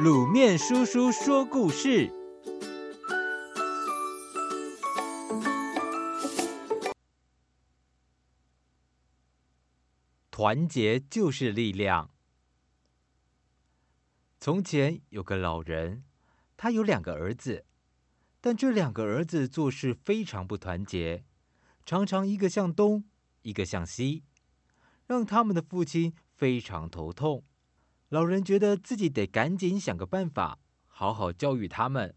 卤面叔叔说故事：团结就是力量。从前有个老人，他有两个儿子，但这两个儿子做事非常不团结，常常一个向东，一个向西，让他们的父亲非常头痛。老人觉得自己得赶紧想个办法，好好教育他们。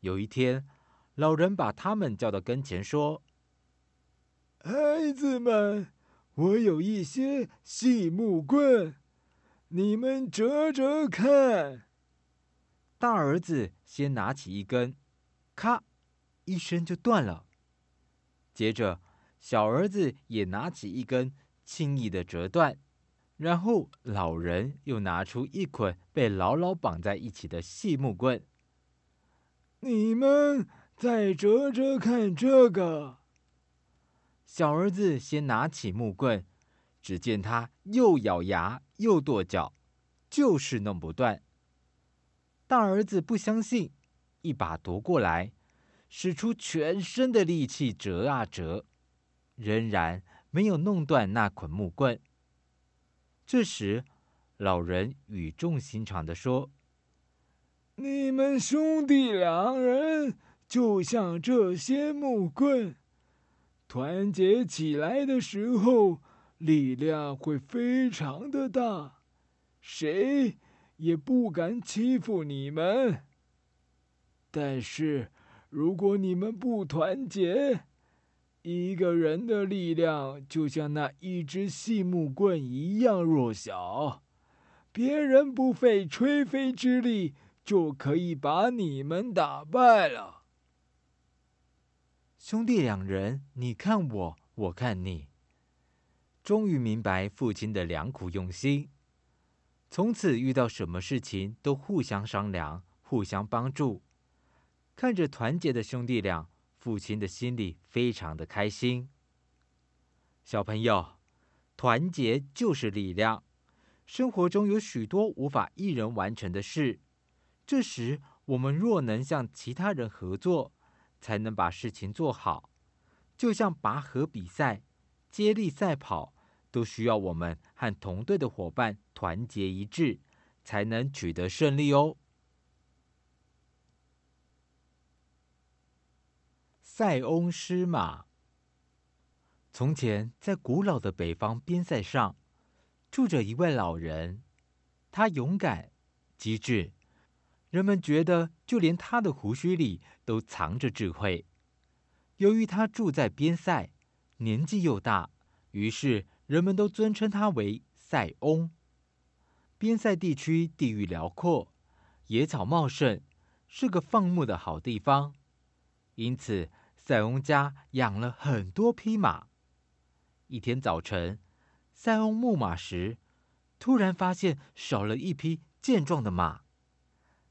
有一天，老人把他们叫到跟前，说：“孩子们，我有一些细木棍，你们折折看。”大儿子先拿起一根，咔，一声就断了。接着，小儿子也拿起一根，轻易的折断。然后老人又拿出一捆被牢牢绑在一起的细木棍，你们再折折看这个。小儿子先拿起木棍，只见他又咬牙又跺脚，就是弄不断。大儿子不相信，一把夺过来，使出全身的力气折啊折，仍然没有弄断那捆木棍。这时，老人语重心长地说：“你们兄弟两人就像这些木棍，团结起来的时候，力量会非常的大，谁也不敢欺负你们。但是，如果你们不团结，一个人的力量就像那一只细木棍一样弱小，别人不费吹灰之力就可以把你们打败了。兄弟两人，你看我，我看你，终于明白父亲的良苦用心，从此遇到什么事情都互相商量，互相帮助，看着团结的兄弟俩。父亲的心里非常的开心。小朋友，团结就是力量。生活中有许多无法一人完成的事，这时我们若能向其他人合作，才能把事情做好。就像拔河比赛、接力赛跑，都需要我们和同队的伙伴团结一致，才能取得胜利哦。塞翁失马。从前，在古老的北方边塞上，住着一位老人。他勇敢、机智，人们觉得就连他的胡须里都藏着智慧。由于他住在边塞，年纪又大，于是人们都尊称他为塞翁。边塞地区地域辽阔，野草茂盛，是个放牧的好地方，因此，塞翁家养了很多匹马。一天早晨，塞翁牧马时，突然发现少了一匹健壮的马。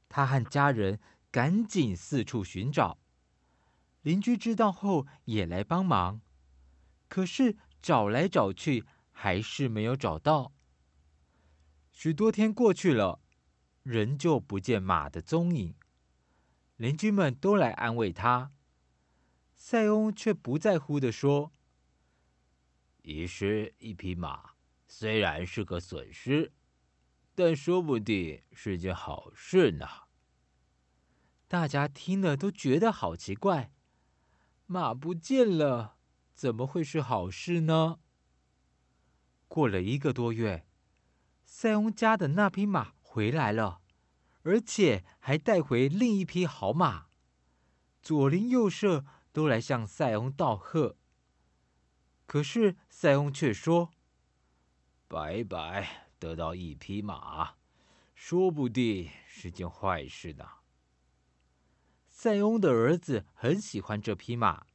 他和家人赶紧四处寻找，邻居知道后也来帮忙。可是找来找去，还是没有找到。许多天过去了，仍旧不见马的踪影。邻居们都来安慰他。塞翁却不在乎地说：“遗失一匹马，虽然是个损失，但说不定是件好事呢。”大家听了都觉得好奇怪，马不见了，怎么会是好事呢？过了一个多月，塞翁家的那匹马回来了，而且还带回另一匹好马，左邻右舍。都来向塞翁道贺，可是塞翁却说：“白白得到一匹马，说不定是件坏事呢。”塞翁的儿子很喜欢这匹马。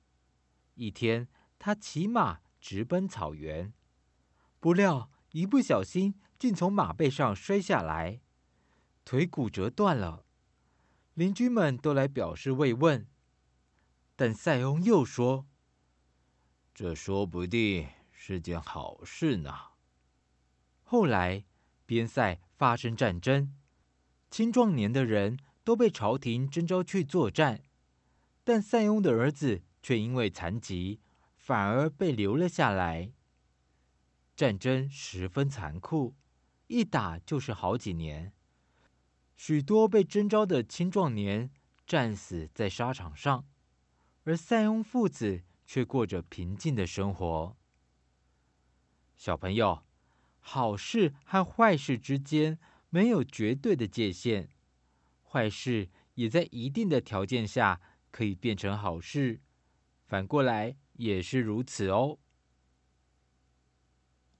一天，他骑马直奔草原，不料一不小心竟从马背上摔下来，腿骨折断了。邻居们都来表示慰问。但塞翁又说：“这说不定是件好事呢。”后来，边塞发生战争，青壮年的人都被朝廷征召去作战，但塞翁的儿子却因为残疾，反而被留了下来。战争十分残酷，一打就是好几年，许多被征召的青壮年战死在沙场上，而塞翁父子却过着平静的生活。小朋友，好事和坏事之间没有绝对的界限，坏事也在一定的条件下可以变成好事，反过来也是如此哦。